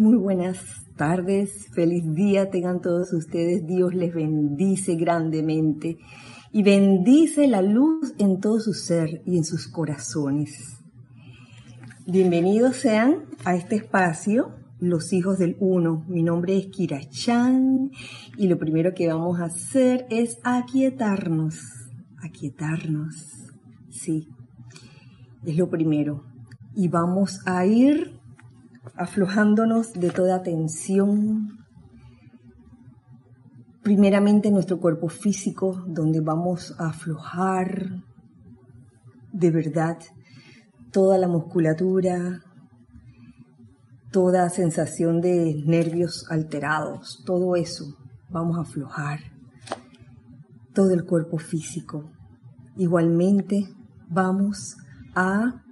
Muy buenas tardes, feliz día tengan todos ustedes. Dios les bendice grandemente y bendice la luz en todo su ser y en sus corazones. Bienvenidos sean a este espacio, los hijos del uno. Mi nombre es Kira Chan y lo primero que vamos a hacer es aquietarnos, aquietarnos, sí, es lo primero. Y vamos a ir aflojándonos de toda tensión, primeramente nuestro cuerpo físico, donde vamos a aflojar de verdad toda la musculatura, toda sensación de nervios alterados, todo eso vamos a aflojar, todo el cuerpo físico. Igualmente vamos a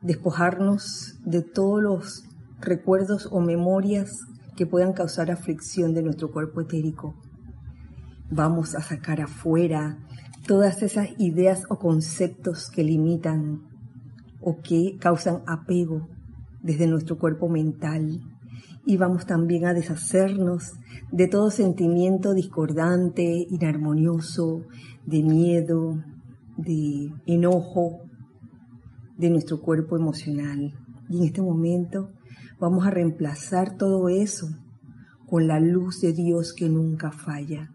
despojarnos de todos los recuerdos o memorias que puedan causar aflicción de nuestro cuerpo etérico. Vamos a sacar afuera todas esas ideas o conceptos que limitan o que causan apego desde nuestro cuerpo mental. Y vamos también a deshacernos de todo sentimiento discordante, inarmonioso, de miedo, de enojo, de nuestro cuerpo emocional. Y en este momento vamos a reemplazar todo eso con la luz de Dios que nunca falla.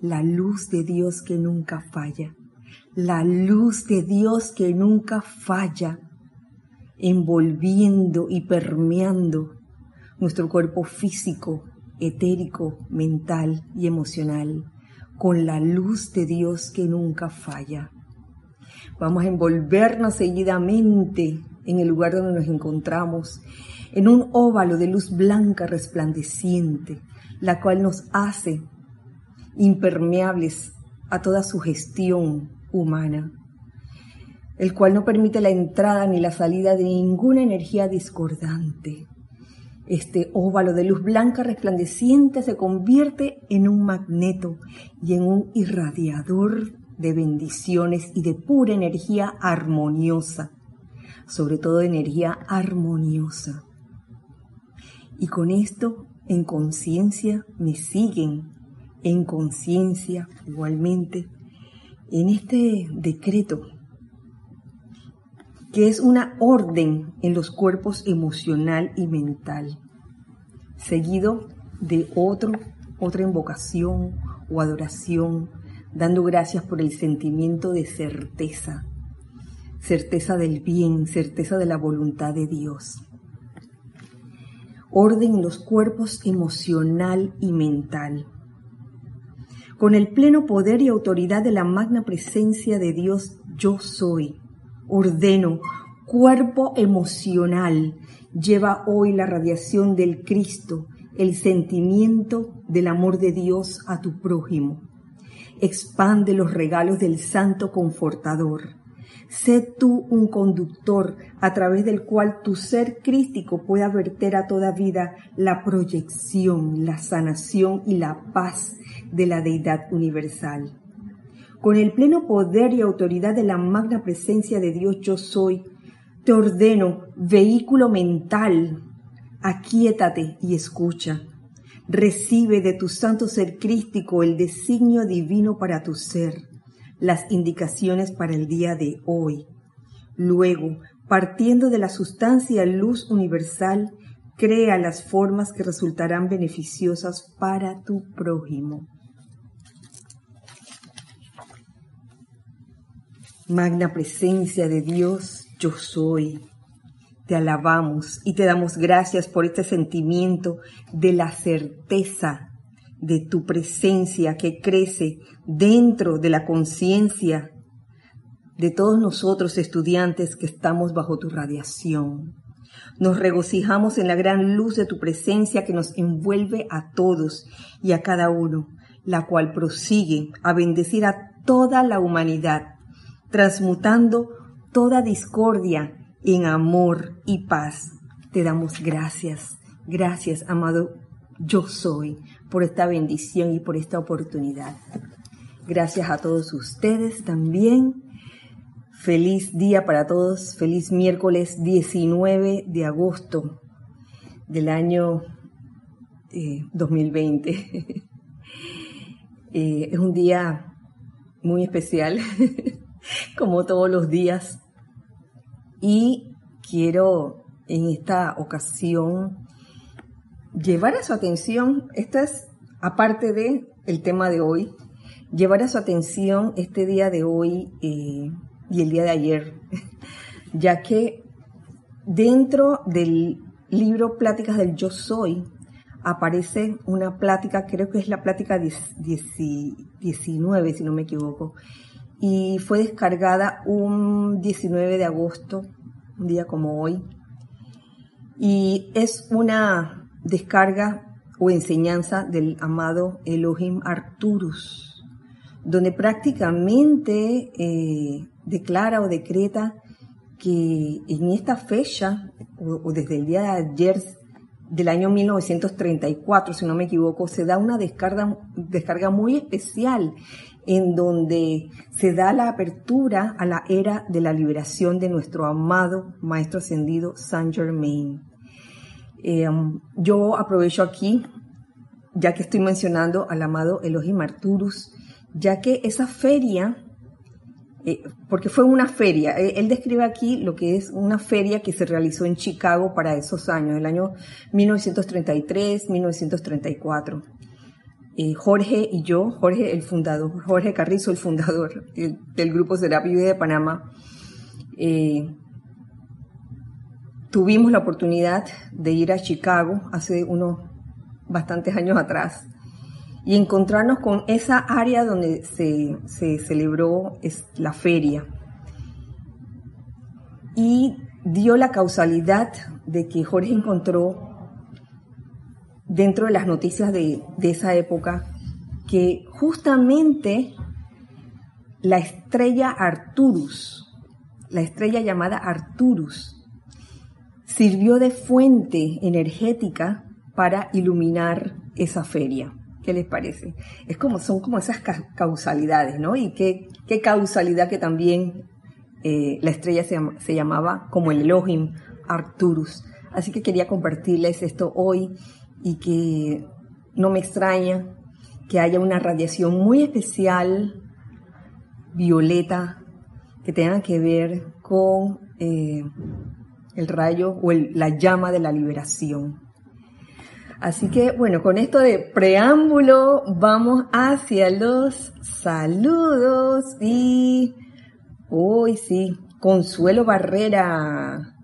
La luz de Dios que nunca falla. La luz de Dios que nunca falla, envolviendo y permeando nuestro cuerpo físico, etérico, mental y emocional, con la luz de Dios que nunca falla. Vamos a envolvernos seguidamente en el lugar donde nos encontramos, en un óvalo de luz blanca resplandeciente, la cual nos hace impermeables a toda sugestión humana, el cual no permite la entrada ni la salida de ninguna energía discordante. Este óvalo de luz blanca resplandeciente se convierte en un magneto y en un irradiador de bendiciones y de pura energía armoniosa, sobre todo energía armoniosa. Y con esto, en conciencia, me siguen, en conciencia igualmente, en este decreto, que es una orden en los cuerpos emocional y mental, seguido de otro, otra invocación o adoración dando gracias por el sentimiento de certeza, certeza del bien, certeza de la voluntad de Dios. Orden en los cuerpos emocional y mental. Con el pleno poder y autoridad de la magna presencia de Dios, yo soy. Ordeno, cuerpo emocional, lleva hoy la radiación del Cristo, el sentimiento del amor de Dios a tu prójimo expande los regalos del Santo Confortador. Sé tú un conductor a través del cual tu ser crístico pueda verter a toda vida la proyección, la sanación y la paz de la deidad universal. Con el pleno poder y autoridad de la magna presencia de Dios yo soy, te ordeno, vehículo mental, aquíétate y escucha. Recibe de tu santo ser crístico el designio divino para tu ser, las indicaciones para el día de hoy. Luego, partiendo de la sustancia luz universal, crea las formas que resultarán beneficiosas para tu prójimo. Magna presencia de Dios, yo soy te alabamos y te damos gracias por este sentimiento de la certeza de tu presencia que crece dentro de la conciencia de todos nosotros estudiantes que estamos bajo tu radiación. Nos regocijamos en la gran luz de tu presencia que nos envuelve a todos y a cada uno, la cual prosigue a bendecir a toda la humanidad, transmutando toda discordia en amor y paz. Te damos gracias. Gracias, amado yo soy, por esta bendición y por esta oportunidad. Gracias a todos ustedes también. Feliz día para todos. Feliz miércoles 19 de agosto del año 2020. Eh, eh, es un día muy especial, como todos los días, y quiero en esta ocasión llevar a su atención, esta es aparte de tema de hoy, llevar a su atención este día de hoy eh, y el día de ayer, ya que dentro del libro Pláticas del Yo Soy aparece una plática, creo que es la plática 19, si no me equivoco, y fue descargada un 19 de agosto, un día como hoy, y es una descarga o enseñanza del amado Elohim Arturus, donde prácticamente eh, declara o decreta que en esta fecha, o, desde el día de ayer del año 1934, si no me equivoco, se da una descarga, descarga muy especial en donde se da la apertura a la era de la liberación de nuestro amado Maestro Ascendido Saint Germain. Eh, yo aprovecho aquí, ya que estoy mencionando al amado Elohim Arturus, ya que esa feria, eh, porque fue una feria, eh, él describe aquí lo que es una feria que se realizó en Chicago para esos años, el año 1933, 1934. Jorge y yo, Jorge el fundador, Jorge Carrizo el fundador del, grupo Serapio de Panamá, tuvimos la oportunidad de ir a Chicago hace unos bastantes años atrás y encontrarnos con esa área donde se, celebró la feria. Y dio la causalidad de que Jorge encontró dentro de las noticias de, de esa época que justamente la estrella Arturus, la estrella llamada Arturus, sirvió de fuente energética para iluminar esa feria. ¿Qué les parece? Es como, son como esas causalidades, ¿no? Y qué, qué causalidad que también eh, la estrella se, llamaba como el Elohim Arcturus. Así que quería compartirles esto hoy y que no me extraña que haya una radiación muy especial, violeta, que tenga que ver con eh, el rayo o la llama de la liberación. Así que bueno, con esto de preámbulo vamos hacia los saludos y hoy sí, Consuelo Barrera,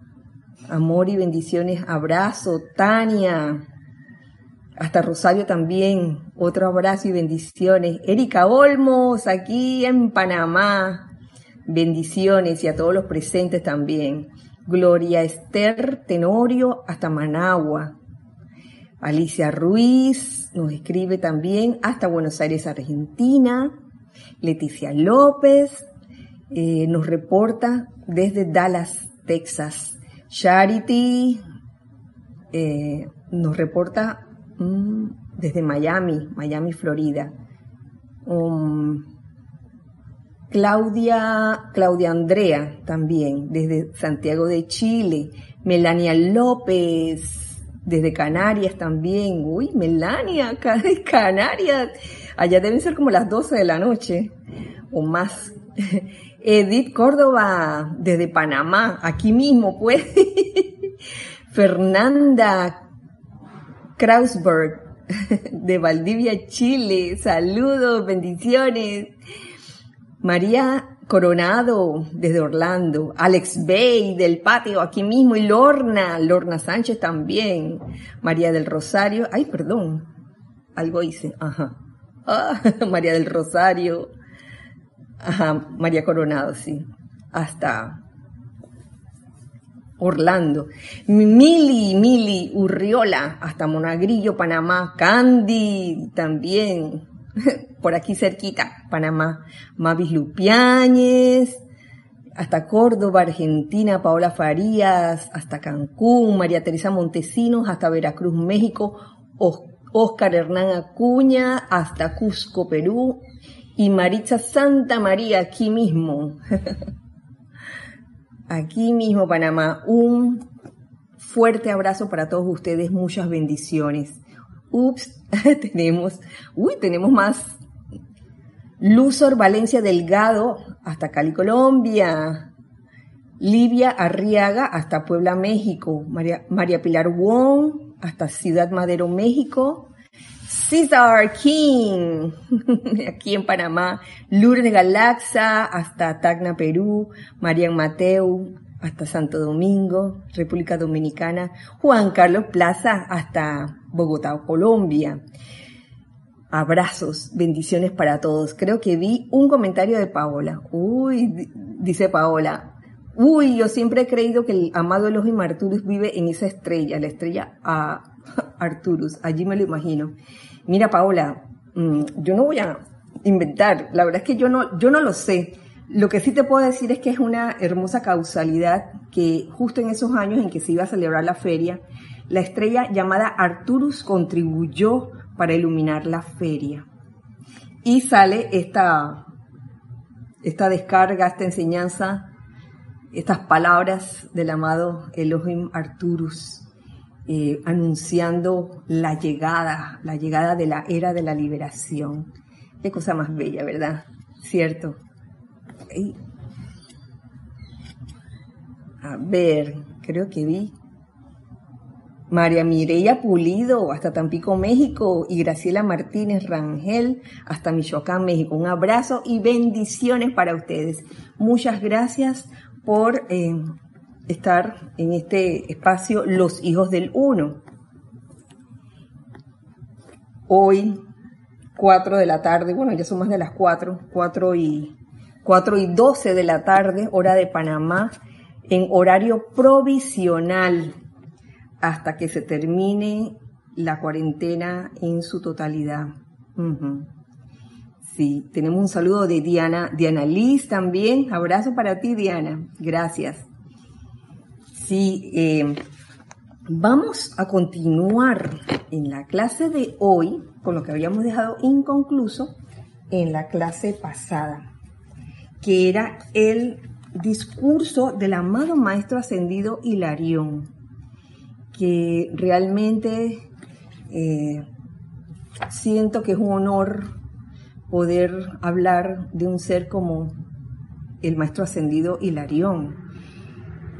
amor y bendiciones, abrazo, Tania, hasta Rosario también, otro abrazo y bendiciones, Erika Olmos aquí en Panamá, bendiciones y a todos los presentes también. Gloria Esther Tenorio hasta Managua. Alicia Ruiz nos escribe también hasta Buenos Aires, Argentina. Leticia López eh, nos reporta desde Dallas, Texas. Charity eh, nos reporta mm, desde Miami, Miami, Florida. Um, Claudia, Claudia Andrea también, desde Santiago de Chile. Melania López, desde Canarias también. Uy, Melania, Canarias. Allá deben ser como las 12 de la noche o más. Edith Córdoba, desde Panamá, aquí mismo, pues. Fernanda Krausberg, de Valdivia, Chile. Saludos, bendiciones. María Coronado desde Orlando, Alex Bay del patio aquí mismo. Y Lorna, Lorna Sánchez también, María del Rosario, ay perdón, algo hice, ajá, ah, María del Rosario, ajá, María Coronado, sí, hasta Orlando, Mili, Mili Urriola, hasta Monagrillo, Panamá, Candy también, por aquí cerquita, Panamá, Mavis Lupiáñez, hasta Córdoba, Argentina, Paola Farías, hasta Cancún, María Teresa Montesinos, hasta Veracruz, México, Oscar Hernán Acuña, hasta Cusco, Perú, y Maritza Santa María, aquí mismo. aquí mismo, Panamá. Un fuerte abrazo para todos ustedes, muchas bendiciones. Ups, tenemos, uy, tenemos más. Luzor Valencia Delgado hasta Cali, Colombia. Livia Arriaga hasta Puebla, México. María, María Pilar Wong hasta Ciudad Madero, México. Cesar King, aquí en Panamá, Lourdes Galaxa hasta Tacna, Perú, Marian Mateu hasta Santo Domingo, República Dominicana, Juan Carlos Plaza hasta Bogotá, Colombia. Abrazos, bendiciones para todos. Creo que vi un comentario de Paola. Uy, dice Paola. Uy, yo siempre he creído que el amado Elohim Arturus vive en esa estrella, la estrella a Arturus. Allí me lo imagino. Mira, Paola, mm, yo no voy a inventar. La verdad es que yo no, yo no lo sé. Lo que sí te puedo decir es que es una hermosa causalidad que justo en esos años en que se iba a celebrar la feria, la estrella llamada Arturus contribuyó para iluminar la feria. Y sale esta, esta descarga, esta enseñanza, estas palabras del amado Elohim Arturus, eh, anunciando la llegada, la llegada de la era de la liberación. Qué cosa más bella, ¿verdad? Cierto. A ver, creo que vi María Mireya Pulido hasta Tampico, México y Graciela Martínez Rangel hasta Michoacán, México. Un abrazo y bendiciones para ustedes. Muchas gracias por eh, estar en este espacio Los Hijos del Uno. Hoy, 4 de la tarde, bueno, ya son más de las 4, 4 y, 4 y 12 de la tarde, hora de Panamá, en horario provisional hasta que se termine la cuarentena en su totalidad. Sí, tenemos un saludo de Diana, Diana Liz también. Abrazo para ti, Diana. Gracias. Sí, eh, vamos a continuar en la clase de hoy con lo que habíamos dejado inconcluso en la clase pasada, que era el discurso del amado Maestro Ascendido Hilarión que realmente eh, siento que es un honor poder hablar de un ser como el maestro ascendido Hilarión,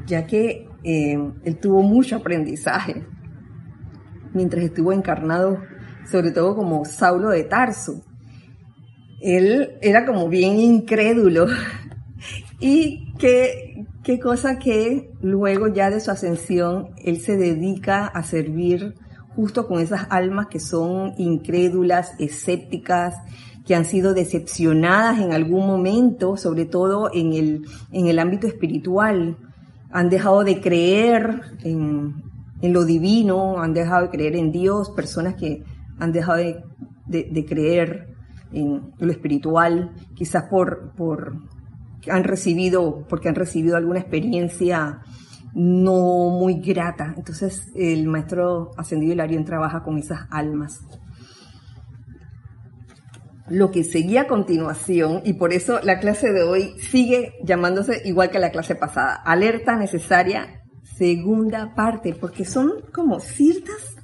ya que eh, él tuvo mucho aprendizaje mientras estuvo encarnado, sobre todo como Saulo de Tarso. Él era como bien incrédulo y que Qué cosa que luego ya de su ascensión él se dedica a servir justo con esas almas que son incrédulas, escépticas, que han sido decepcionadas en algún momento, sobre todo en el, en el ámbito espiritual. Han dejado de creer en, lo divino, han dejado de creer en Dios, personas que han dejado de, creer en lo espiritual, quizás por, por han recibido, porque han recibido alguna experiencia no muy grata. Entonces el maestro ascendido Hilarión trabaja con esas almas. Lo que seguía a continuación, y por eso la clase de hoy sigue llamándose igual que la clase pasada, alerta necesaria, segunda parte, porque son como ciertas,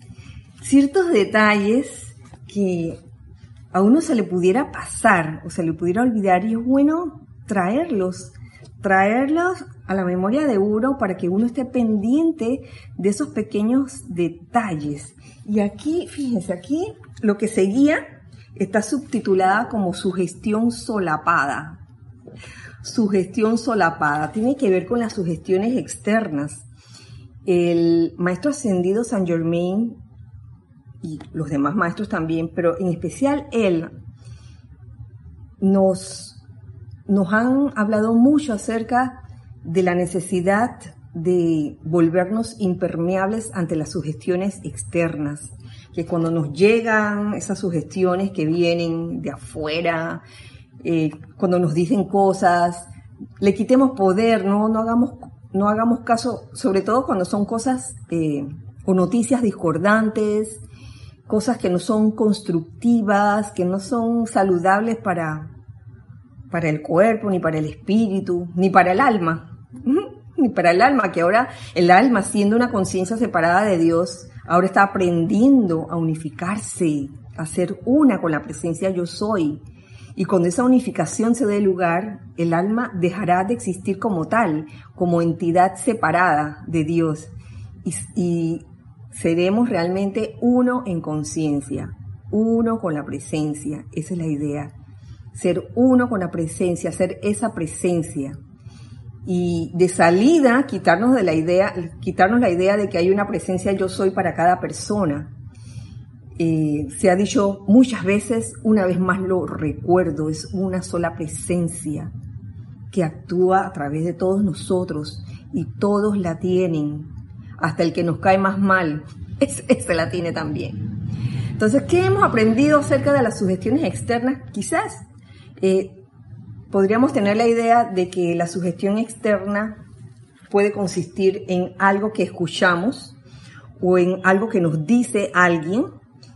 ciertos detalles que a uno se le pudiera pasar o se le pudiera olvidar y es bueno traerlos, traerlos a la memoria de uno para que uno esté pendiente de esos pequeños detalles. Y aquí, fíjense, aquí lo que seguía está subtitulada como sugestión solapada. Sugestión solapada tiene que ver con las sugestiones externas. El maestro ascendido San Germain y los demás maestros también, pero en especial él nos nos han hablado mucho acerca de la necesidad de volvernos impermeables ante las sugestiones externas, que cuando nos llegan esas sugestiones que vienen de afuera, eh, cuando nos dicen cosas, le quitemos poder, no, no, hagamos, no hagamos caso, sobre todo cuando son cosas eh, o noticias discordantes, cosas que no son constructivas, que no son saludables para, para el cuerpo, ni para el espíritu, ni para el alma, ni para el alma, que ahora el alma, siendo una conciencia separada de Dios, ahora está aprendiendo a unificarse, a ser una con la presencia yo soy. Y cuando esa unificación se dé lugar, el alma dejará de existir como tal, como entidad separada de Dios. Y, seremos realmente uno en conciencia, uno con la presencia. Esa es la idea. Ser uno con la presencia, ser esa presencia. Y de salida, quitarnos de la idea, quitarnos la idea de que hay una presencia yo soy para cada persona. Eh, se ha dicho muchas veces, una vez más lo recuerdo, es una sola presencia que actúa a través de todos nosotros y todos la tienen, hasta el que nos cae más mal, ese, la tiene también. Entonces, ¿qué hemos aprendido acerca de las sugestiones externas? Quizás eh, podríamos tener la idea de que la sugestión externa puede consistir en algo que escuchamos o en algo que nos dice alguien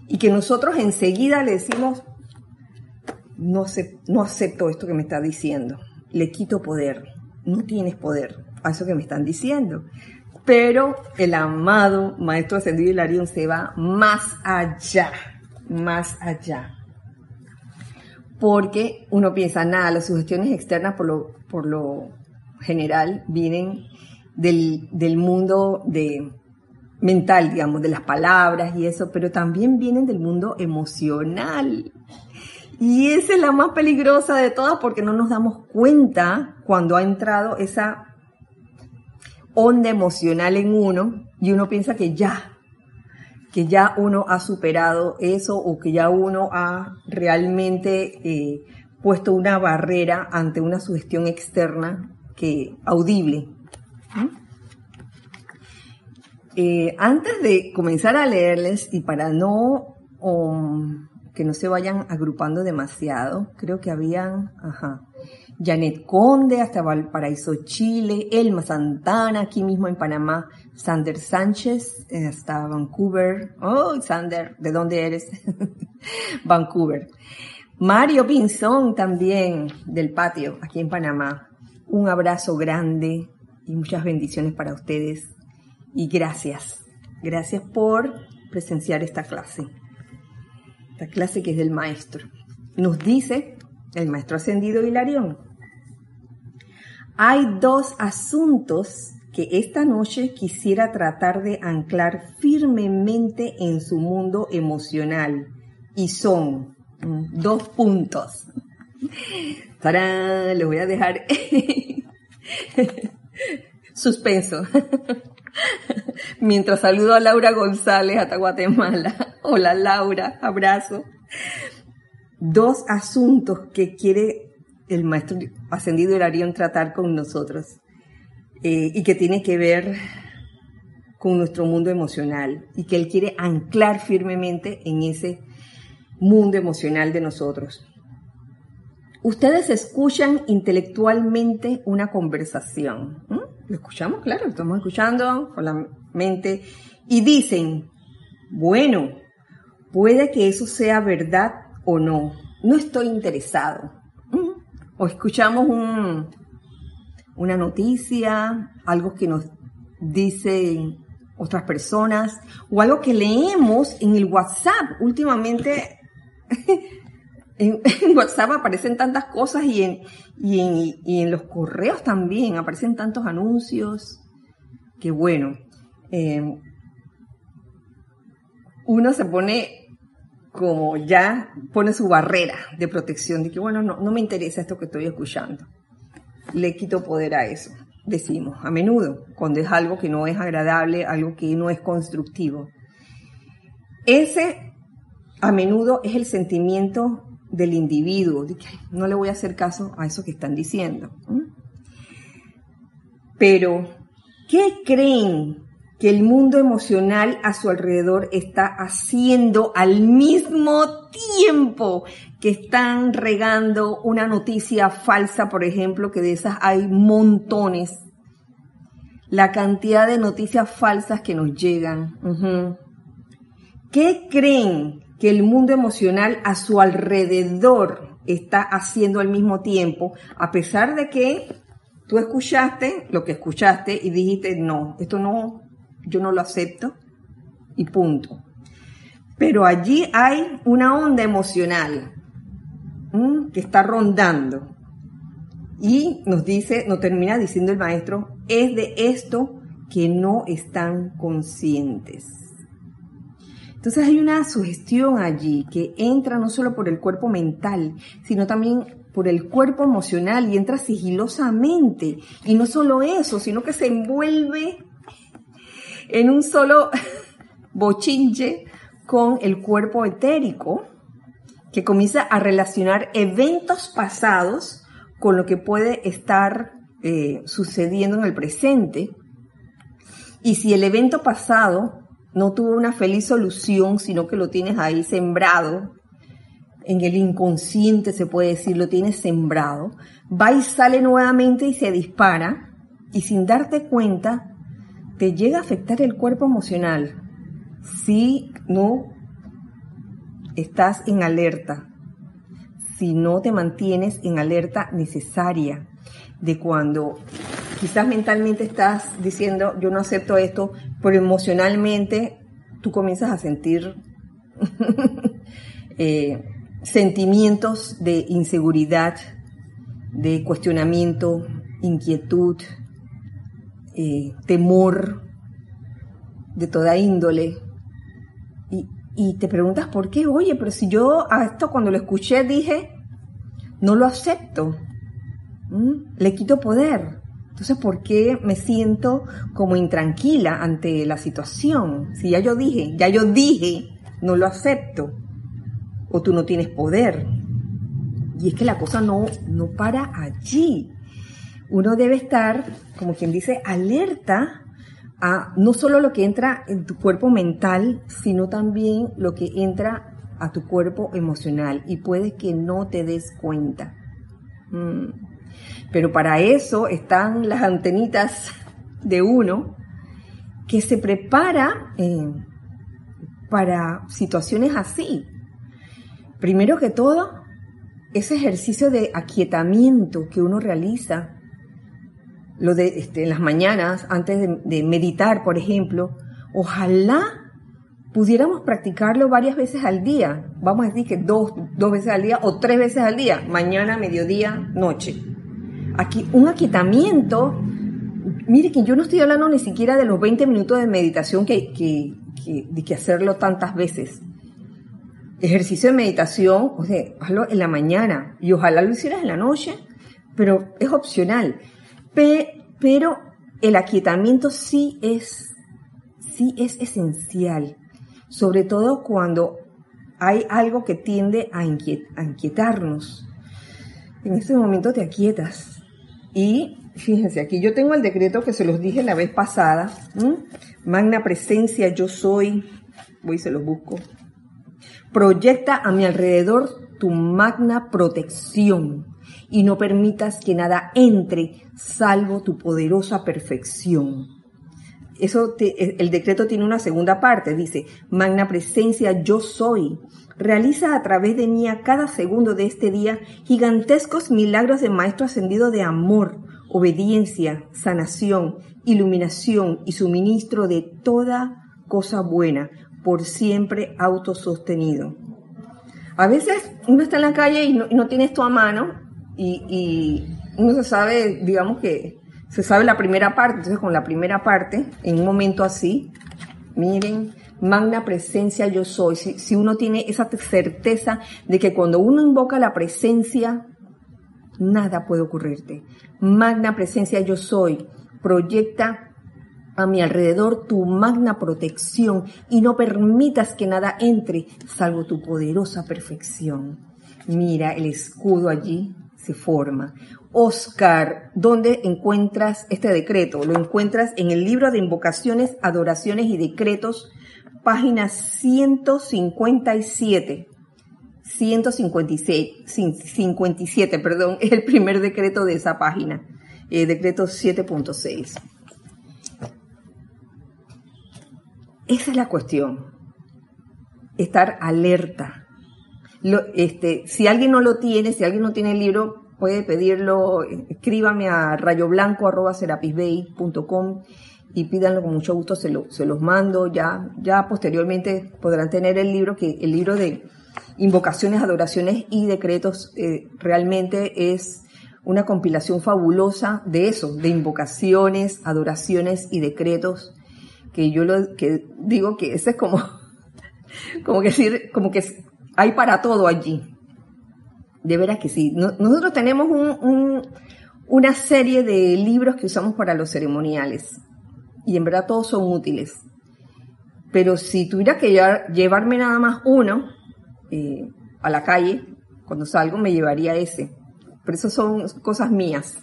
y que nosotros enseguida le decimos, no, acepto esto que me está diciendo, le quito poder, no tienes poder a eso que me están diciendo. Pero el amado Maestro Ascendido Hilarión se va más allá, más allá. Porque uno piensa, nada, las sugestiones externas por lo, por lo general vienen del, del mundo de, mental, digamos, de las palabras y eso, pero también vienen del mundo emocional. Y esa es la más peligrosa de todas porque no nos damos cuenta cuando ha entrado esa onda emocional en uno y uno piensa que ya, que ya uno ha superado eso o que ya uno ha realmente eh, puesto una barrera ante una sugestión externa que audible. Eh, antes de comenzar a leerles y para no um, que no se vayan agrupando demasiado, creo que habían, ajá, Janet Conde hasta Valparaíso, Chile, Elma Santana, aquí mismo en Panamá, Sander Sánchez eh, hasta Vancouver. Oh, Sander, ¿de dónde eres? Vancouver. Mario Pinzón también del patio, aquí en Panamá. Un abrazo grande y muchas bendiciones para ustedes. Y gracias, gracias por presenciar esta clase. Esta clase que es del maestro. Nos dice el maestro ascendido Hilarión hay dos asuntos que esta noche quisiera tratar de anclar firmemente en su mundo emocional y son mm, dos puntos. ¡Tarán! Les voy a dejar suspenso. Mientras saludo a Laura González hasta Guatemala. Hola Laura, abrazo. Dos asuntos que quiere el maestro ascendido Hilarión tratar con nosotros eh, y que tiene que ver con nuestro mundo emocional y que él quiere anclar firmemente en ese mundo emocional de nosotros. Ustedes escuchan intelectualmente una conversación. ¿Lo escuchamos? Claro, lo estamos escuchando con la mente. Y dicen, bueno, puede que eso sea verdad o no. No estoy interesado o escuchamos una noticia, algo que nos dicen otras personas, o algo que leemos en el WhatsApp. Últimamente en, WhatsApp aparecen tantas cosas y en, y en, los correos también aparecen tantos anuncios que bueno, eh, uno se pone como ya pone su barrera de protección, de que bueno, no, no me interesa esto que estoy escuchando. Le quito poder a eso, decimos, a menudo, cuando es algo que no es agradable, algo que no es constructivo. Ese a menudo es el sentimiento del individuo, que no le voy a hacer caso a eso que están diciendo. Pero, ¿qué creen que el mundo emocional a su alrededor está haciendo al mismo tiempo que están regando una noticia falsa, por ejemplo, que de esas hay montones. La cantidad de noticias falsas que nos llegan. ¿Qué creen que el mundo emocional a su alrededor está haciendo al mismo tiempo, a pesar de que Tú escuchaste lo que escuchaste y dijiste, no, esto no, yo no lo acepto y punto. Pero allí hay una onda emocional que está rondando. Y nos dice, nos termina diciendo el maestro, es de esto que no están conscientes. Entonces hay una sugestión allí que entra no solo por el cuerpo mental, sino también por el cuerpo emocional y entra sigilosamente. Y no solo eso, sino que se envuelve en un solo bochinche con el cuerpo etérico, que comienza a relacionar eventos pasados con lo que puede estar eh, sucediendo en el presente. Y si el evento pasado no tuvo una feliz solución, sino que lo tienes ahí sembrado, en el inconsciente se puede decir, lo tienes sembrado, va y sale nuevamente y se dispara, y sin darte cuenta, te llega a afectar el cuerpo emocional si no estás en alerta, si no te mantienes en alerta necesaria de cuando quizás mentalmente estás diciendo yo no acepto esto, pero emocionalmente tú comienzas a sentir eh, sentimientos de inseguridad, de cuestionamiento, inquietud, eh, temor de toda índole. Y, te preguntas por qué, oye, pero si yo a esto cuando lo escuché dije, no lo acepto, le quito poder. Entonces, ¿por qué me siento como intranquila ante la situación? Si ya yo dije, ya yo dije, no lo acepto, o tú no tienes poder. Y es que la cosa no, no para allí. Uno debe estar, como quien dice, alerta a no solo lo que entra en tu cuerpo mental, sino también lo que entra a tu cuerpo emocional y puede que no te des cuenta. Mm. Pero para eso están las antenitas de uno que se prepara eh, para situaciones así. Primero que todo, ese ejercicio de aquietamiento que uno realiza lo de este, en las mañanas, antes de, meditar, por ejemplo, ojalá pudiéramos practicarlo varias veces al día. Vamos a decir que dos, dos veces al día o tres veces al día, mañana, mediodía, noche. Aquí, un aquietamiento. Mire que yo no estoy hablando ni siquiera de los 20 minutos de meditación que, que, que, que hacerlo tantas veces. Ejercicio de meditación, o sea, hazlo en la mañana y ojalá lo hicieras en la noche, pero es opcional pero el aquietamiento sí es, sí es esencial, sobre todo cuando hay algo que tiende a, inquietarnos. En ese momento te aquietas. Y fíjense, aquí yo tengo el decreto que se los dije la vez pasada. Magna presencia, yo soy. Voy y se los busco. Proyecta a mi alrededor tu magna protección y no permitas que nada entre salvo tu poderosa perfección. Eso el decreto tiene una segunda parte, dice, magna presencia yo soy. Realiza a través de mí a cada segundo de este día gigantescos milagros de Maestro ascendido de amor, obediencia, sanación, iluminación y suministro de toda cosa buena, por siempre autosostenido. A veces uno está en la calle y no, y no a mano y, uno se sabe, digamos que se sabe la primera parte, entonces con la primera parte, en un momento así, miren, magna presencia yo soy, si, si uno tiene esa certeza de que cuando uno invoca la presencia, nada puede ocurrirte. Magna presencia yo soy, proyecta a mi alrededor tu magna protección y no permitas que nada entre salvo tu poderosa perfección. Mira el escudo allí, se forma. Oscar, ¿dónde encuentras este decreto? Lo encuentras en el libro de invocaciones, adoraciones y decretos, página 157. 156, 57, perdón, es el primer decreto de esa página, eh, decreto 7.6. Esa es la cuestión, estar alerta, este, si alguien no lo tiene, si alguien no tiene el libro, puede pedirlo, escríbame a rayoblanco.com y pídanlo con mucho gusto, se, se los mando. Ya, ya posteriormente podrán tener el libro, que el libro de invocaciones, adoraciones y decretos eh, realmente es una compilación fabulosa de eso, de invocaciones, adoraciones y decretos, que yo lo que digo que ese es como, como que decir, como que hay para todo allí. De veras que sí. nosotros tenemos una serie de libros que usamos para los ceremoniales y en verdad todos son útiles. Pero si tuviera que llevarme nada más uno eh, a la calle, cuando salgo me llevaría ese. Pero eso son cosas mías.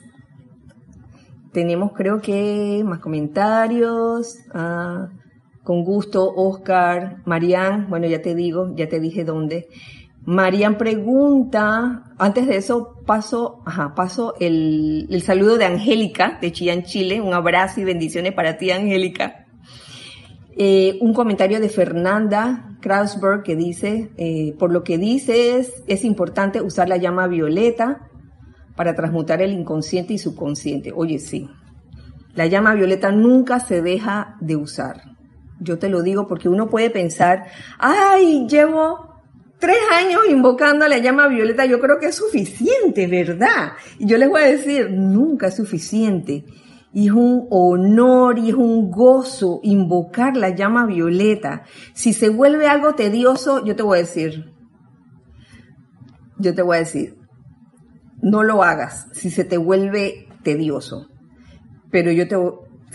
Tenemos creo que más comentarios. Ah, con gusto, Oscar, Marian, bueno, ya te digo, ya te dije dónde. Marian pregunta, antes de eso paso, ajá, paso el, el saludo de Angélica de Chillán, Chile. Un abrazo y bendiciones para ti, Angélica. Eh, un comentario de Fernanda Krausberg que dice, eh, por lo que dices, es importante usar la llama violeta para transmutar el inconsciente y subconsciente. Oye, sí. La llama violeta nunca se deja de usar. Yo te lo digo porque uno puede pensar, ay, llevo tres años invocando la llama violeta, yo creo que es suficiente, ¿verdad? Y yo les voy a decir, nunca es suficiente. Y es un honor y es un gozo invocar la llama violeta. Si se vuelve algo tedioso, yo te voy a decir, yo te voy a decir, no lo hagas si se te vuelve tedioso. Pero yo te,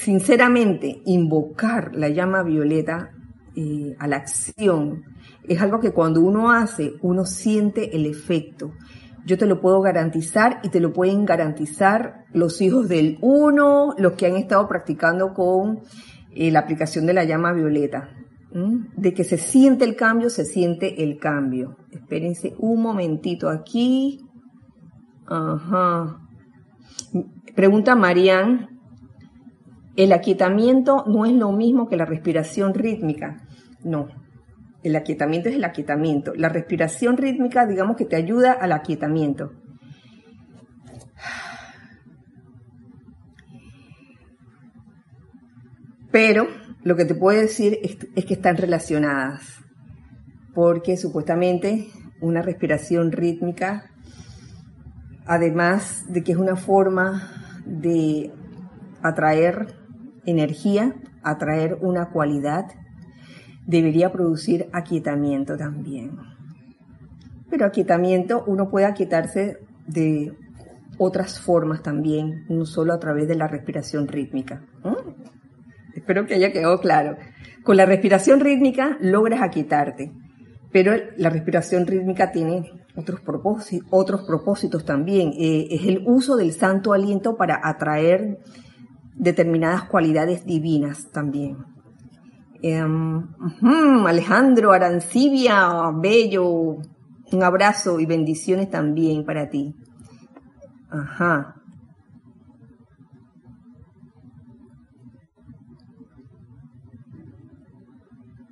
sinceramente, invocar la llama violeta eh, a la acción es algo que cuando uno hace, uno siente el efecto. Yo te lo puedo garantizar y te lo pueden garantizar los hijos del uno, los que han estado practicando con eh, la aplicación de la llama violeta. De que se siente el cambio, se siente el cambio. Espérense un momentito aquí. Ajá. Pregunta Marian, el aquietamiento no es lo mismo que la respiración rítmica. No, el aquietamiento es el aquietamiento. La respiración rítmica, digamos que te ayuda al aquietamiento. Pero lo que te puedo decir es, que están relacionadas, porque supuestamente una respiración rítmica además de que es una forma de atraer energía, atraer una cualidad, debería producir aquietamiento también. Pero aquietamiento, uno puede aquietarse de otras formas también, no solo a través de la respiración rítmica. Espero que haya quedado claro. Con la respiración rítmica logras aquietarte, pero la respiración rítmica tiene otros propósitos, otros propósitos también. Eh, es el uso del santo aliento para atraer determinadas cualidades divinas también. Em, Alejandro Arancibia, bello, un abrazo y bendiciones también para ti. Ajá.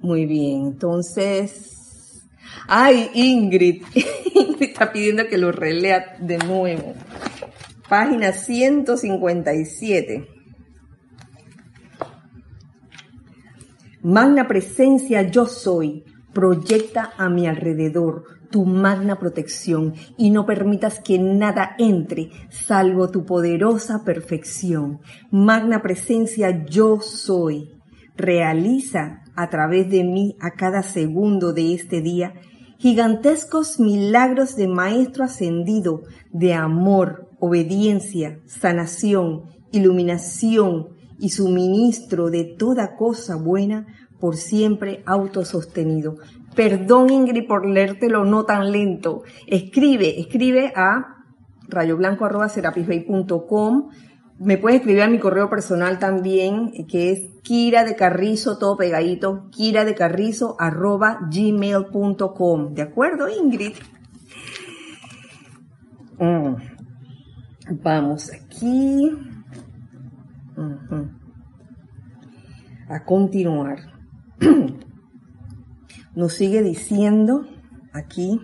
Muy bien, entonces Ay, Ingrid. Ingrid está pidiendo que lo relea de nuevo. Página 157. Magna presencia yo soy. Proyecta a mi alrededor tu magna protección y no permitas que nada entre salvo tu poderosa perfección. Magna presencia yo soy. Realiza a través de mí a cada segundo de este día gigantescos milagros de Maestro ascendido, de amor, obediencia, sanación, iluminación y suministro de toda cosa buena por siempre autosostenido. Perdón Ingrid por leértelo no tan lento. Escribe, escribe a rayoblanco.com me puedes escribir a mi correo personal también, que es Kira de Carrizo, todo pegadito, Kira de Carrizo, arroba gmail.com. ¿De acuerdo, Ingrid? Mm. Vamos aquí. A continuar. Nos sigue diciendo aquí.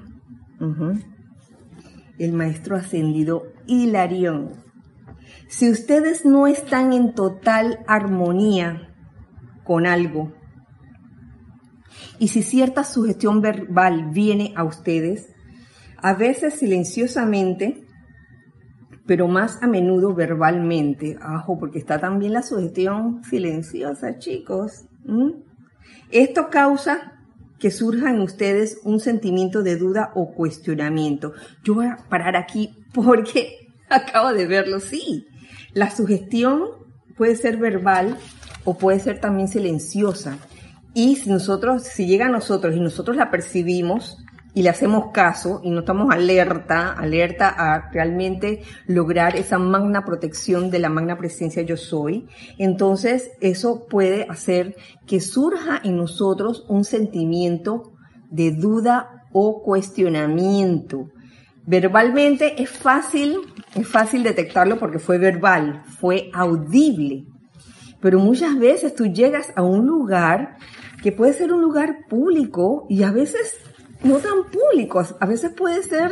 el maestro ascendido Hilarión. Si ustedes no están en total armonía con algo, y si cierta sugestión verbal viene a ustedes, a veces silenciosamente, pero más a menudo verbalmente. Ajo, porque está también la sugestión silenciosa, chicos. Esto causa que surja en ustedes un sentimiento de duda o cuestionamiento. Yo voy a parar aquí porque acabo de verlo, sí. La sugestión puede ser verbal o puede ser también silenciosa. Y si nosotros, si llega a nosotros y nosotros la percibimos y le hacemos caso y no estamos alerta, alerta a realmente lograr esa magna protección de la magna presencia yo soy, entonces eso puede hacer que surja en nosotros un sentimiento de duda o cuestionamiento. Verbalmente es fácil, es fácil detectarlo porque fue verbal, fue audible. Pero muchas veces tú llegas a un lugar que puede ser un lugar público y a veces no tan público, a veces puede ser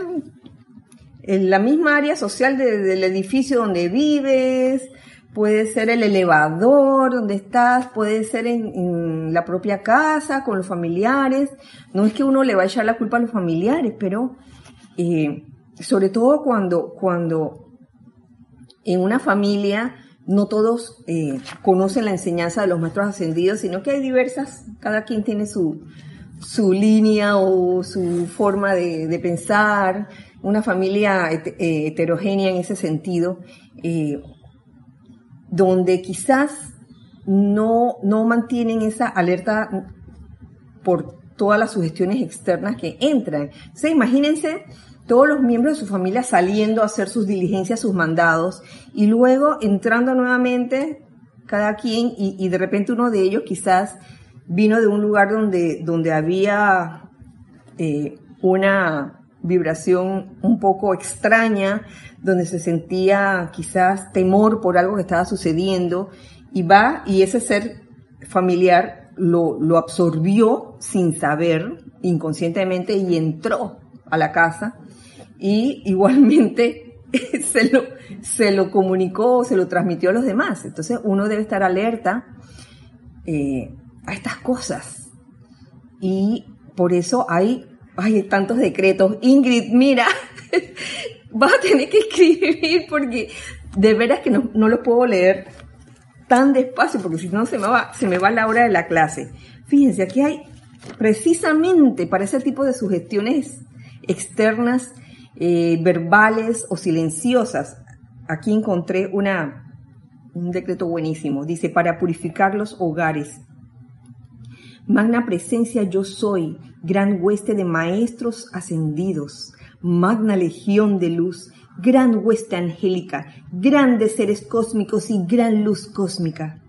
en la misma área social del edificio donde vives, puede ser el elevador donde estás, puede ser en, la propia casa, con los familiares. No es que uno le va a echar la culpa a los familiares, pero eh, sobre todo cuando, cuando en una familia no todos eh, conocen la enseñanza de los maestros ascendidos, sino que hay diversas, cada quien tiene su, su línea o su forma de, pensar, una familia eh, heterogénea en ese sentido, eh, donde quizás no, no mantienen esa alerta por todas las sugestiones externas que entran. O imagínense todos los miembros de su familia saliendo a hacer sus diligencias, sus mandados, y luego entrando nuevamente cada quien, y, de repente uno de ellos quizás vino de un lugar donde, donde había eh, una vibración un poco extraña, donde se sentía quizás temor por algo que estaba sucediendo, y va y ese ser familiar lo, lo absorbió sin saber, inconscientemente, y entró a la casa y igualmente se lo, se lo comunicó, se lo transmitió a los demás. Entonces uno debe estar alerta eh, a estas cosas. Y por eso hay, hay tantos decretos. Ingrid, mira, vas a tener que escribir porque de veras que no, no lo puedo leer tan despacio porque si no se me va, se me va la hora de la clase. Fíjense, aquí hay precisamente para ese tipo de sugestiones externas eh, verbales o silenciosas. Aquí encontré una, un decreto buenísimo. Dice, para purificar los hogares. Magna presencia yo soy, gran hueste de maestros ascendidos, magna legión de luz, gran hueste angélica, grandes seres cósmicos y gran luz cósmica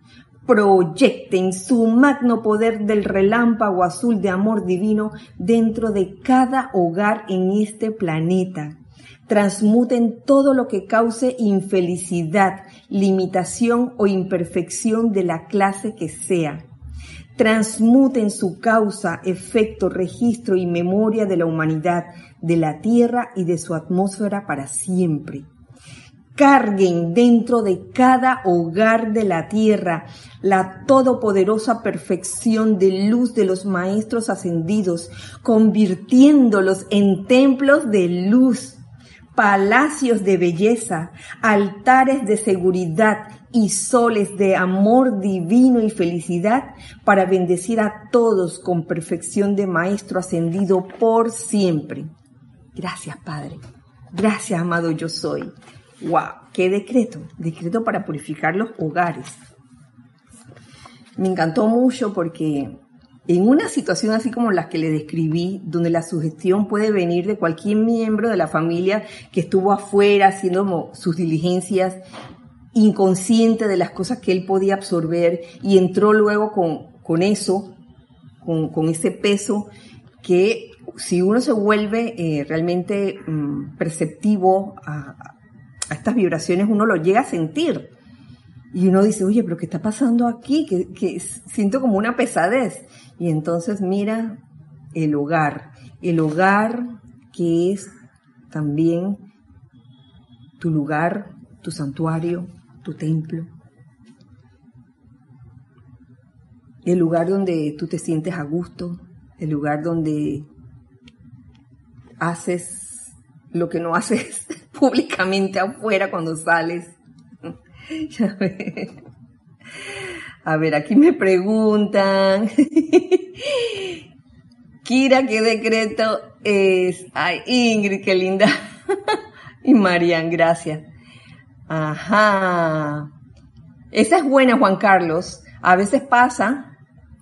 proyecten su magno poder del relámpago azul de amor divino dentro de cada hogar en este planeta. Transmuten todo lo que cause infelicidad, limitación o imperfección de la clase que sea. Transmuten su causa, efecto, registro y memoria de la humanidad, de la Tierra y de su atmósfera para siempre. Carguen dentro de cada hogar de la tierra la todopoderosa perfección de luz de los maestros ascendidos, convirtiéndolos en templos de luz, palacios de belleza, altares de seguridad y soles de amor divino y felicidad para bendecir a todos con perfección de maestro ascendido por siempre. Gracias, Padre. Gracias, amado yo soy. ¡Wow! ¡Qué decreto! Decreto para purificar los hogares. Me encantó mucho porque en una situación así como la que le describí, donde la sugestión puede venir de cualquier miembro de la familia que estuvo afuera haciendo sus diligencias, inconsciente de las cosas que él podía absorber y entró luego con, eso, con, ese peso que si uno se vuelve eh, realmente mm, perceptivo a, a estas vibraciones uno lo llega a sentir. Y uno dice, oye, pero ¿qué está pasando aquí? Que, siento como una pesadez. Y entonces mira el hogar, el hogar que es también tu lugar, tu santuario, tu templo. El lugar donde tú te sientes a gusto, el lugar donde haces lo que no haces públicamente afuera cuando sales. A ver, aquí me preguntan. Kira, ¿qué decreto es? Ay, Ingrid, qué linda. y Marian, gracias. Ajá. Esa es buena, Juan Carlos. A veces pasa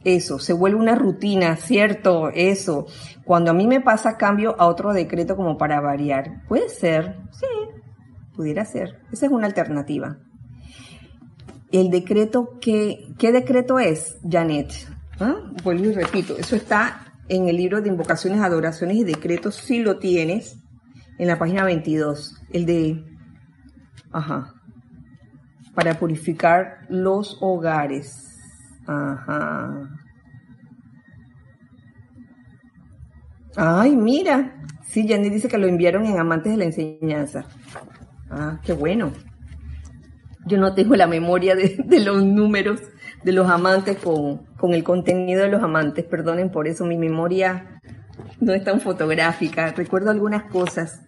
eso, se vuelve una rutina, ¿cierto? Eso. Cuando a mí me pasa, cambio a otro decreto como para variar. Puede ser, sí, pudiera ser. Esa es una alternativa. El decreto, ¿qué, qué decreto es, Janet? ¿Ah? Vuelvo y repito, eso está en el libro de invocaciones, adoraciones y decretos, si lo tienes, en la página 22, el de, ajá, para purificar los hogares. Ajá. Ay, mira. Sí, Jenny dice que lo enviaron en Amantes de la Enseñanza. Ah, qué bueno. Yo no tengo la memoria de, de los números de los amantes con, con el contenido de los amantes. Perdonen por eso, mi memoria no es tan fotográfica. Recuerdo algunas cosas,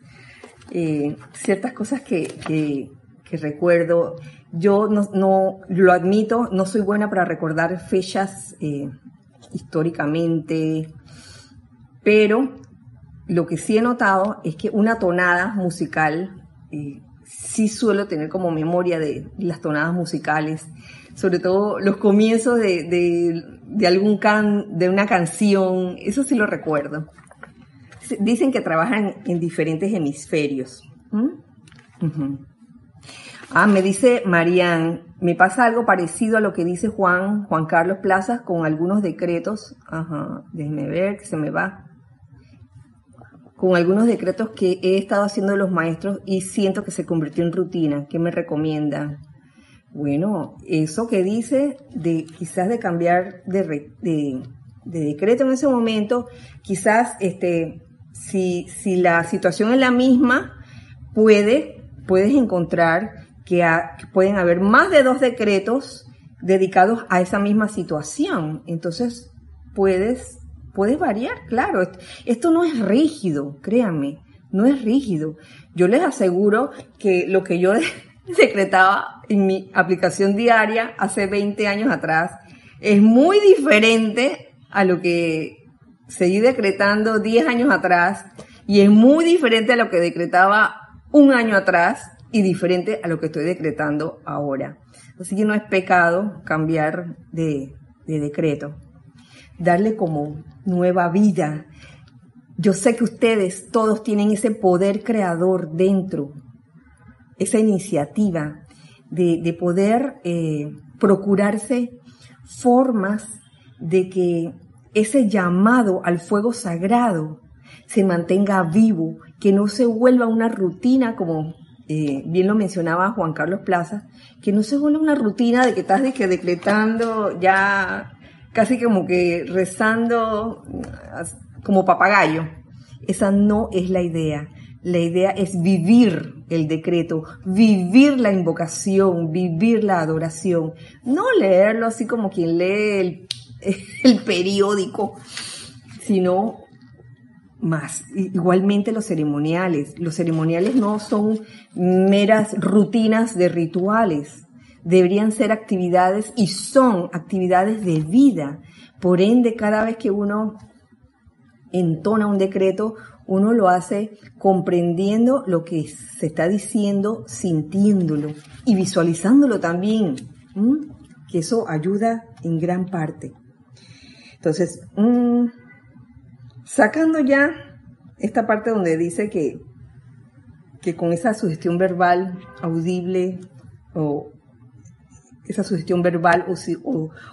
eh, ciertas cosas que, recuerdo. Yo no, lo admito, no soy buena para recordar fechas eh, históricamente, pero lo que sí he notado es que una tonada musical, eh, sí suelo tener como memoria de las tonadas musicales sobre todo los comienzos de, algún can, de una canción, eso sí lo recuerdo. Dicen que trabajan en diferentes hemisferios. ¿Mm? Ah, me dice Marían, me pasa algo parecido a lo que dice Juan, Juan Carlos Plazas con algunos decretos. Ajá, déjeme ver que se me va. Con algunos decretos que he estado haciendo los maestros y siento que se convirtió en rutina. ¿Qué me recomiendan? Bueno, eso que dice de quizás de cambiar de, de, decreto en ese momento, quizás este, si, si la situación es la misma, puede, puedes encontrar que, pueden haber más de dos decretos dedicados a esa misma situación. Entonces, puedes, puedes variar, claro. Esto no es rígido, créanme, no es rígido. Yo les aseguro que lo que yo decretaba en mi aplicación diaria hace 20 años atrás es muy diferente a lo que seguí decretando 10 años atrás y es muy diferente a lo que decretaba un año atrás y diferente a lo que estoy decretando ahora. Así que no es pecado cambiar de, de decreto, darle como nueva vida. Yo sé que ustedes todos tienen ese poder creador dentro esa iniciativa de, poder eh, procurarse formas de que ese llamado al fuego sagrado se mantenga vivo, que no se vuelva una rutina como eh, bien lo mencionaba Juan Carlos Plaza, que no se vuelva una rutina de que estás de que decretando ya casi como que rezando como papagayo. Esa no es la idea. La idea es vivir el decreto, vivir la invocación, vivir la adoración, no leerlo así como quien lee el, periódico, sino más. Igualmente los ceremoniales. Los ceremoniales no son meras rutinas de rituales. Deberían ser actividades y son actividades de vida. Por ende, cada vez que uno entona un decreto, uno lo hace comprendiendo lo que se está diciendo, sintiéndolo y visualizándolo también, que eso ayuda en gran parte. Entonces, mm, sacando ya esta parte donde dice que, que con esa sugestión verbal audible o esa sugestión verbal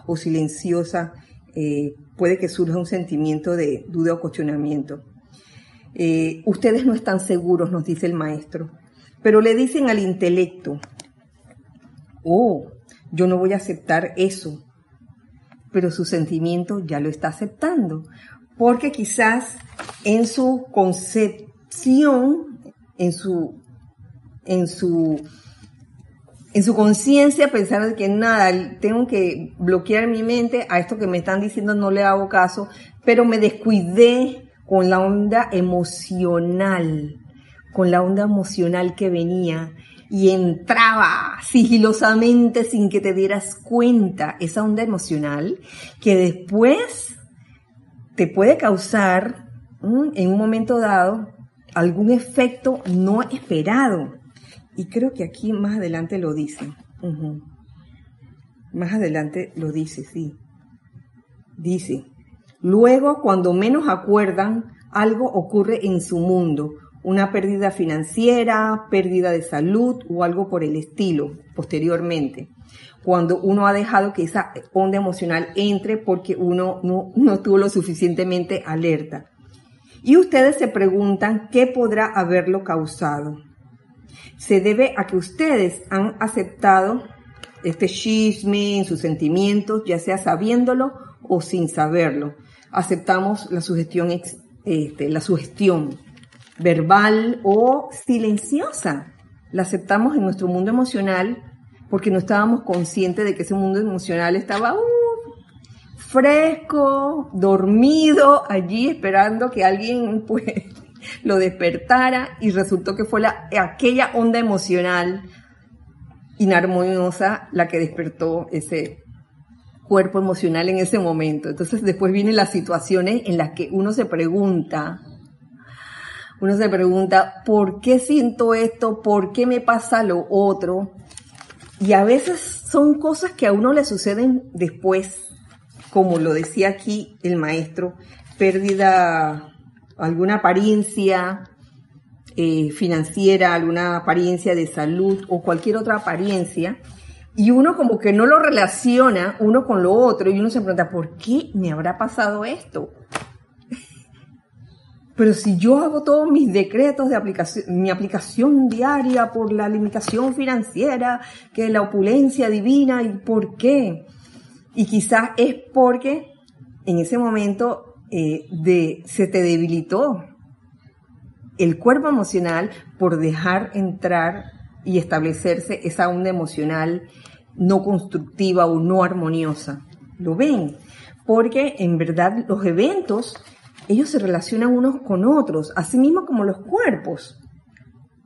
o, silenciosa eh, puede que surja un sentimiento de duda o cuestionamiento. Eh, ustedes no están seguros, nos dice el maestro, pero le dicen al intelecto, oh, yo no voy a aceptar eso, pero su sentimiento ya lo está aceptando, porque quizás en su concepción en su, en su, en su conciencia pensar que nada, tengo que bloquear mi mente, a esto que me están diciendo no le hago caso, pero me descuidé con la onda emocional, con la onda emocional que venía y entraba sigilosamente sin que te dieras cuenta esa onda emocional que después te puede causar en un momento dado algún efecto no esperado. Y creo que aquí más adelante lo dice. Más adelante lo dice, sí. Dice, luego cuando menos acuerdan, algo ocurre en su mundo, una pérdida financiera, pérdida de salud o algo por el estilo posteriormente. Cuando uno ha dejado que esa onda emocional entre porque uno no, no estuvo lo suficientemente alerta. Y ustedes se preguntan qué podrá haberlo causado. Se debe a que ustedes han aceptado este chisme en sus sentimientos, ya sea sabiéndolo o sin saberlo. Aceptamos la sugestión, este, la sugestión verbal o silenciosa. La aceptamos en nuestro mundo emocional porque no estábamos conscientes de que ese mundo emocional estaba uh, fresco, dormido, allí esperando que alguien pues lo despertara y resultó que fue la, aquella onda emocional inarmoniosa la que despertó ese cuerpo emocional en ese momento. Entonces después vienen las situaciones en las que uno se pregunta, uno se pregunta, ¿por qué siento esto? ¿Por qué me pasa lo otro? Y a veces son cosas que a uno le suceden después como lo decía aquí el maestro, pérdida, alguna apariencia eh, financiera, alguna apariencia de salud o cualquier otra apariencia, y uno como que no lo relaciona uno con lo otro y uno se pregunta, ¿por qué me habrá pasado esto? Pero si yo hago todos mis decretos de aplicación, mi aplicación diaria por la limitación financiera, que la opulencia divina, ¿y por qué? Y quizás es porque en ese momento eh, de, se te debilitó el cuerpo emocional por dejar entrar y establecerse esa onda emocional no constructiva o no armoniosa. ¿Lo ven? Porque en verdad los eventos, ellos se relacionan unos con otros, así mismo como los cuerpos.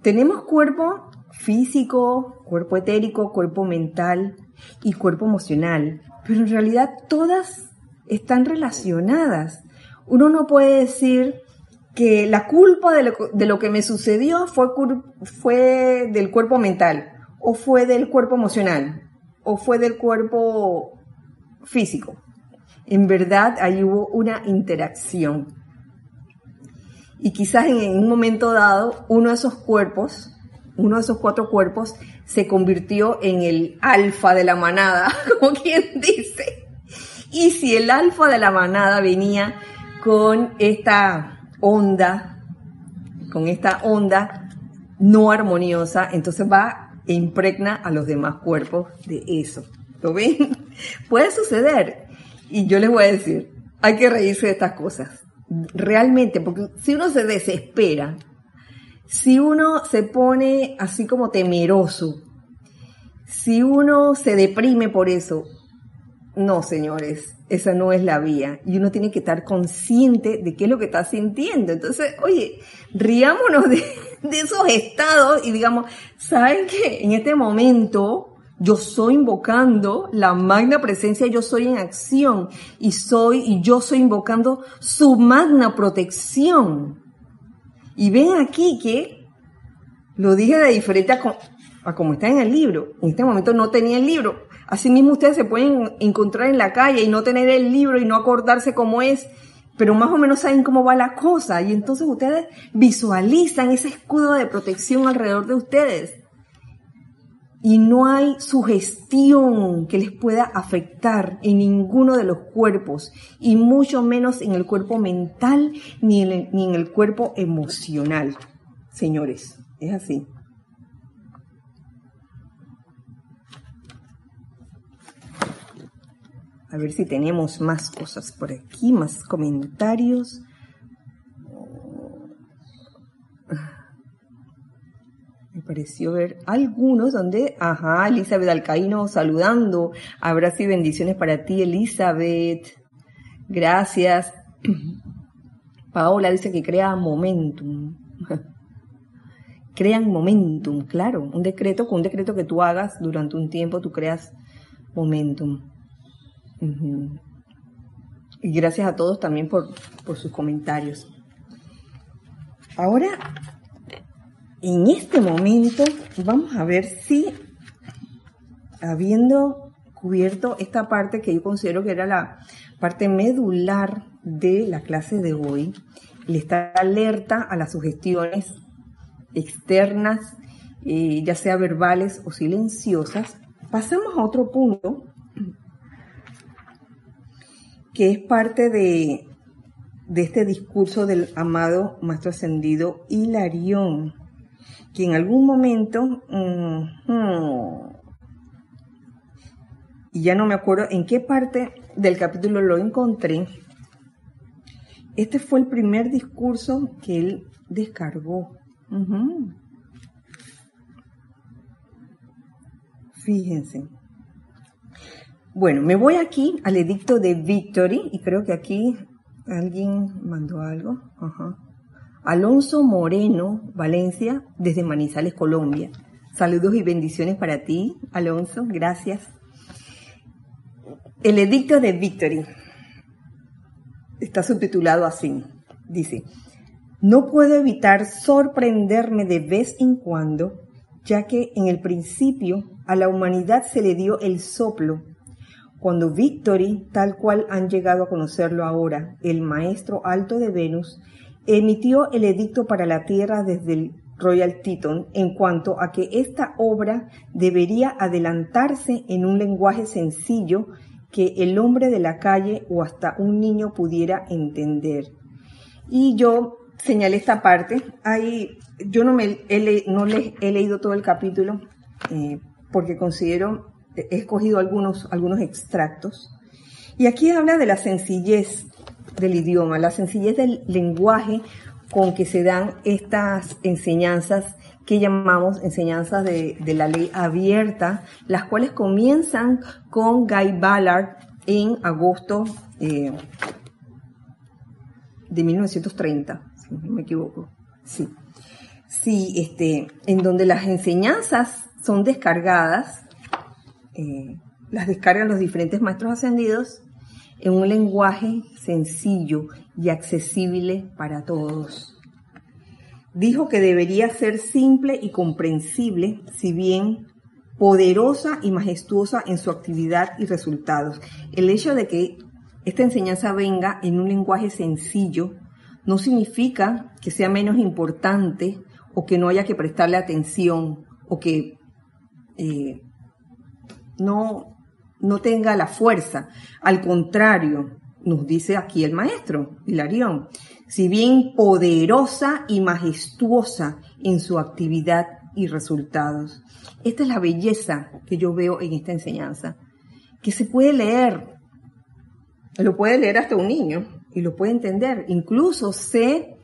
Tenemos cuerpo físico, cuerpo etérico, cuerpo mental y cuerpo emocional pero en realidad todas están relacionadas. Uno no puede decir que la culpa de lo, que me sucedió fue, del cuerpo mental, o fue del cuerpo emocional, o fue del cuerpo físico. En verdad, ahí hubo una interacción. Y quizás en un momento dado, uno de esos cuerpos uno de esos cuatro cuerpos se convirtió en el alfa de la manada, como quien dice. Y si el alfa de la manada venía con esta onda, con esta onda no armoniosa, entonces va e impregna a los demás cuerpos de eso. ¿Lo ven? Puede suceder. Y yo les voy a decir, hay que reírse de estas cosas. Realmente, porque si uno se desespera si uno se pone así como temeroso, si uno se deprime por eso, no, señores, esa no es la vía. Y uno tiene que estar consciente de qué es lo que está sintiendo. Entonces, oye, riámonos de, esos estados y digamos, ¿saben qué? En este momento yo soy invocando la magna presencia, yo soy en acción y soy, y yo soy invocando su magna protección. Y ven aquí que lo dije de diferente a, como está en el libro. En este momento no tenía el libro. Asimismo ustedes se pueden encontrar en la calle y no tener el libro y no acordarse cómo es, pero más o menos saben cómo va la cosa. Y entonces ustedes visualizan ese escudo de protección alrededor de ustedes y no hay sugestión que les pueda afectar en ninguno de los cuerpos y mucho menos en el cuerpo mental ni en, ni en el cuerpo emocional. Señores, es así. A ver si tenemos más cosas por aquí, más comentarios. Pareció ver algunos donde, ajá, Elizabeth Alcaíno saludando. Abrazos y bendiciones para ti, Elizabeth. Gracias. Paola dice que crea momentum. Crean momentum, claro. Un decreto, con un decreto que tú hagas durante un tiempo, tú creas momentum. Y gracias a todos también por, por sus comentarios. Ahora, en este momento, vamos a ver si, habiendo cubierto esta parte que yo considero que era la parte medular de la clase de hoy, le está alerta a las sugestiones externas, eh, ya sea verbales o silenciosas, pasamos a otro punto que es parte de, este discurso del amado Maestro Ascendido Hilarión, que en algún momento, y ya no me acuerdo en qué parte del capítulo lo encontré, este fue el primer discurso que él descargó. Fíjense. Bueno, me voy aquí al edicto de Victory y creo que aquí alguien mandó algo. Alonso Moreno, Valencia, desde Manizales, Colombia. Saludos y bendiciones para ti, Alonso. Gracias. El edicto de Victory está subtitulado así. Dice, no puedo evitar sorprenderme de vez en cuando, ya que en el principio a la humanidad se le dio el soplo, cuando Victory, tal cual han llegado a conocerlo ahora, el maestro alto de Venus, emitió el edicto para la Tierra desde el Royal Teton en cuanto a que esta obra debería adelantarse en un lenguaje sencillo que el hombre de la calle o hasta un niño pudiera entender. Y yo señalé esta parte. Ahí, yo no, me, he, no le, he leído todo el capítulo eh, porque considero, he escogido algunos, algunos extractos. Y aquí habla de la sencillez del idioma, la sencillez del lenguaje con que se dan estas enseñanzas que llamamos enseñanzas de, la ley abierta, las cuales comienzan con Guy Ballard en agosto eh, de 1930, si no me equivoco. Sí. Sí, este, en donde las enseñanzas son descargadas, eh, las descargan los diferentes maestros ascendidos en un lenguaje sencillo y accesible para todos dijo que debería ser simple y comprensible, si bien poderosa y majestuosa en su actividad y resultados. El hecho de que esta enseñanza venga en un lenguaje sencillo no significa que sea menos importante o que no haya que prestarle atención o que eh, no, no tenga la fuerza. Al contrario, nos dice aquí el maestro, Hilarión, si bien poderosa y majestuosa en su actividad y resultados. Esta es la belleza que yo veo en esta enseñanza, que se puede leer, lo puede leer hasta un niño y lo puede entender. Incluso sé,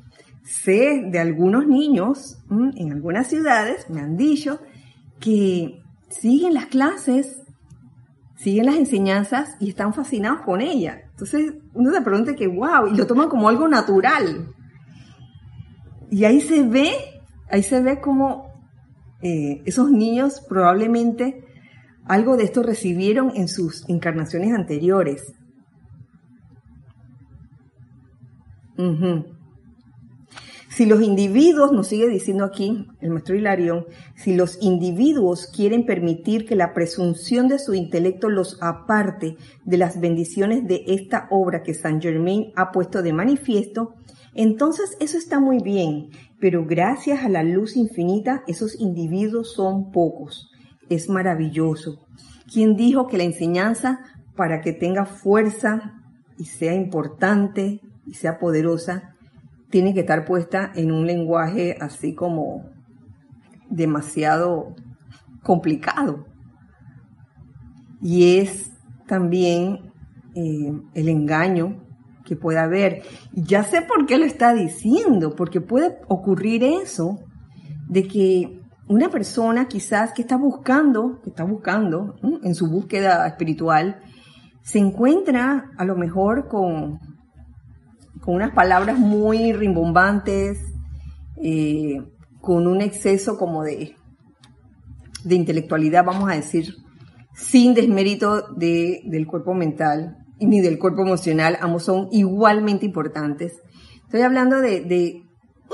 sé de algunos niños en algunas ciudades, me han dicho, que siguen las clases siguen las enseñanzas y están fascinados con ella. Entonces uno se pregunta que, wow, y lo toman como algo natural. Y ahí se ve, ahí se ve como eh, esos niños probablemente algo de esto recibieron en sus encarnaciones anteriores. Si los individuos, nos sigue diciendo aquí el maestro Hilarión, si los individuos quieren permitir que la presunción de su intelecto los aparte de las bendiciones de esta obra que Saint Germain ha puesto de manifiesto, entonces eso está muy bien, pero gracias a la luz infinita esos individuos son pocos. Es maravilloso. ¿Quién dijo que la enseñanza, para que tenga fuerza y sea importante y sea poderosa, tiene que estar puesta en un lenguaje así como demasiado complicado. Y es también eh, el engaño que puede haber. ya sé por qué lo está diciendo, porque puede ocurrir eso, de que una persona quizás que está buscando, que está buscando en su búsqueda espiritual, se encuentra a lo mejor con, con unas palabras muy rimbombantes, eh, con un exceso como de, de intelectualidad, vamos a decir, sin desmérito de, del cuerpo mental ni del cuerpo emocional, ambos son igualmente importantes. Estoy hablando de, de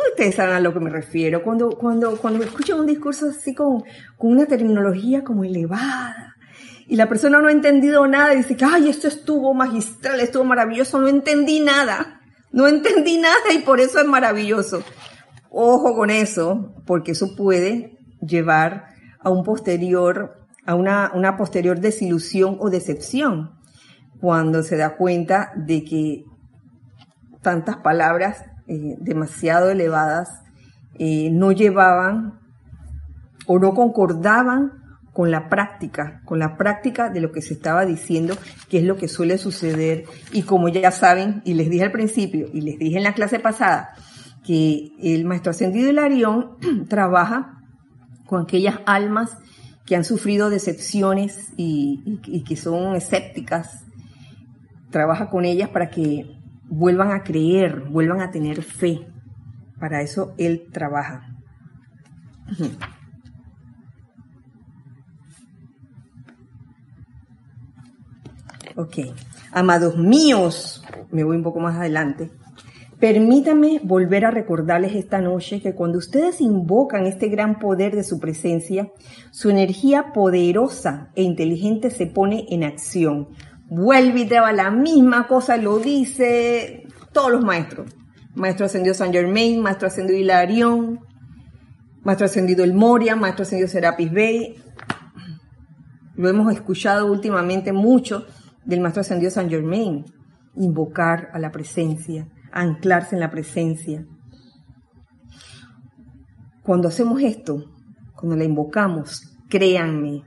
ustedes saben a lo que me refiero, cuando, cuando, cuando escuchan un discurso así con, con una terminología como elevada, y la persona no ha entendido nada y dice que, ay, esto estuvo magistral, estuvo maravilloso, no entendí nada, no entendí nada y por eso es maravilloso. Ojo con eso, porque eso puede llevar a un posterior, a una, posterior desilusión o decepción, cuando se da cuenta de que tantas palabras eh, demasiado elevadas eh, no llevaban o no concordaban con la práctica, con la práctica de lo que se estaba diciendo, que es lo que suele suceder. Y como ya saben, y les dije al principio, y les dije en la clase pasada, que el maestro ascendido Hilarión trabaja con aquellas almas que han sufrido decepciones y, y que son escépticas, trabaja con ellas para que vuelvan a creer, vuelvan a tener fe. Para eso Él trabaja. Ok, amados míos, me voy un poco más adelante. Permítanme volver a recordarles esta noche que cuando ustedes invocan este gran poder de su presencia, su energía poderosa e inteligente se pone en acción, vuelve y te va la misma cosa, lo dice todos los maestros. Maestro ascendido San Germain, maestro ascendido Hilarión, maestro ascendido El Moria, maestro ascendido Serapis Bey. Lo hemos escuchado últimamente mucho del maestro ascendido San Germain. Invocar a la presencia, anclarse en la presencia. Cuando hacemos esto, cuando la invocamos, créanme,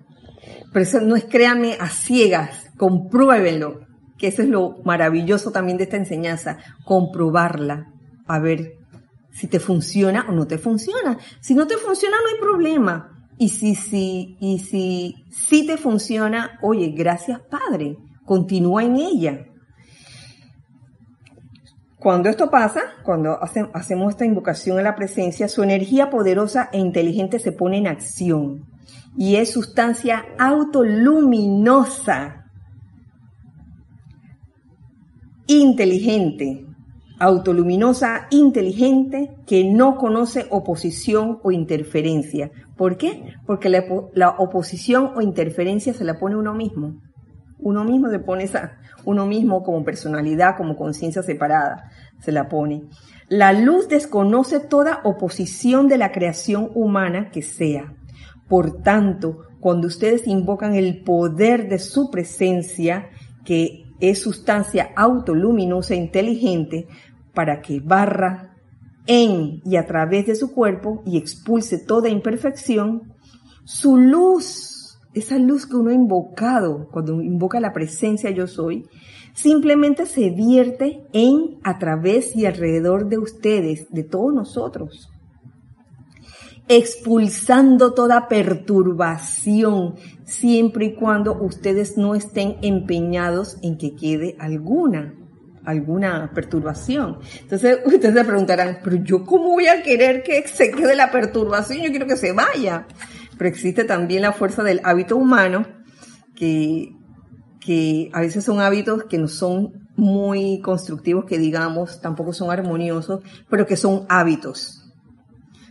pero no es créanme a ciegas, compruébenlo, que eso es lo maravilloso también de esta enseñanza, comprobarla, a ver si te funciona o no te funciona. Si no te funciona, no hay problema. Y si, si, y si, si te funciona, oye, gracias Padre, continúa en ella. Cuando esto pasa, cuando hacemos esta invocación a la presencia, su energía poderosa e inteligente se pone en acción y es sustancia autoluminosa inteligente, autoluminosa, inteligente, que no conoce oposición o interferencia. ¿Por qué? Porque la, oposición o interferencia se la pone uno mismo. Uno mismo se pone esa, uno mismo como personalidad, como conciencia separada, se la pone. La luz desconoce toda oposición de la creación humana que sea. Por tanto, cuando ustedes invocan el poder de su presencia, que es sustancia autoluminosa e inteligente para que barra en y a través de su cuerpo y expulse toda imperfección, su luz, esa luz que uno ha invocado cuando invoca la presencia yo soy, simplemente se vierte en, a través y alrededor de ustedes, de todos nosotros expulsando toda perturbación, siempre y cuando ustedes no estén empeñados en que quede alguna, alguna perturbación. Entonces ustedes se preguntarán, pero yo cómo voy a querer que se quede la perturbación, yo quiero que se vaya. Pero existe también la fuerza del hábito humano, que, que a veces son hábitos que no son muy constructivos, que digamos, tampoco son armoniosos, pero que son hábitos.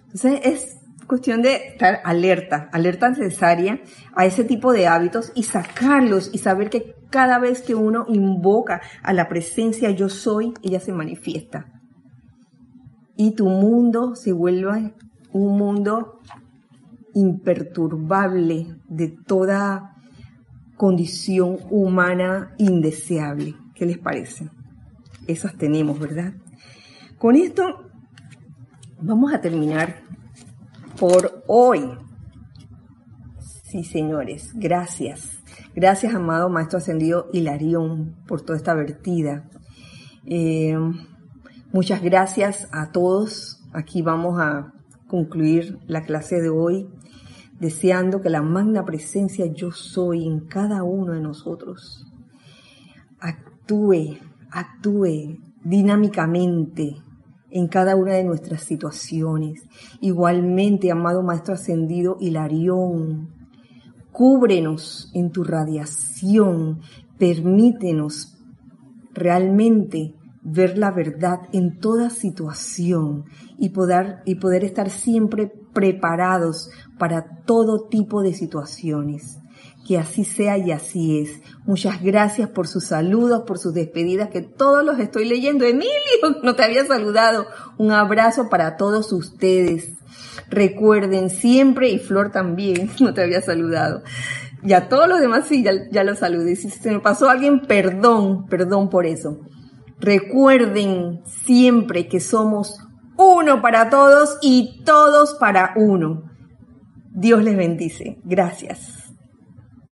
Entonces es cuestión de estar alerta, alerta necesaria a ese tipo de hábitos y sacarlos y saber que cada vez que uno invoca a la presencia yo soy, ella se manifiesta. Y tu mundo se vuelve un mundo imperturbable de toda condición humana indeseable. ¿Qué les parece? Esas tenemos, ¿verdad? Con esto vamos a terminar por hoy. Sí, señores, gracias. Gracias, amado Maestro Ascendido Hilarión, por toda esta vertida. Eh, muchas gracias a todos. Aquí vamos a concluir la clase de hoy. Deseando que la magna presencia yo soy en cada uno de nosotros actúe, actúe dinámicamente en cada una de nuestras situaciones. Igualmente, amado Maestro Ascendido Hilarión, cúbrenos en tu radiación, permítenos realmente ver la verdad en toda situación y poder, y poder estar siempre preparados para todo tipo de situaciones. Que así sea y así es. Muchas gracias por sus saludos, por sus despedidas, que todos los estoy leyendo. Emilio, no te había saludado. Un abrazo para todos ustedes. Recuerden siempre, y Flor también, no te había saludado. Y a todos los demás sí, ya, ya los saludé. Si se me pasó alguien, perdón, perdón por eso. Recuerden siempre que somos uno para todos y todos para uno. Dios les bendice. Gracias.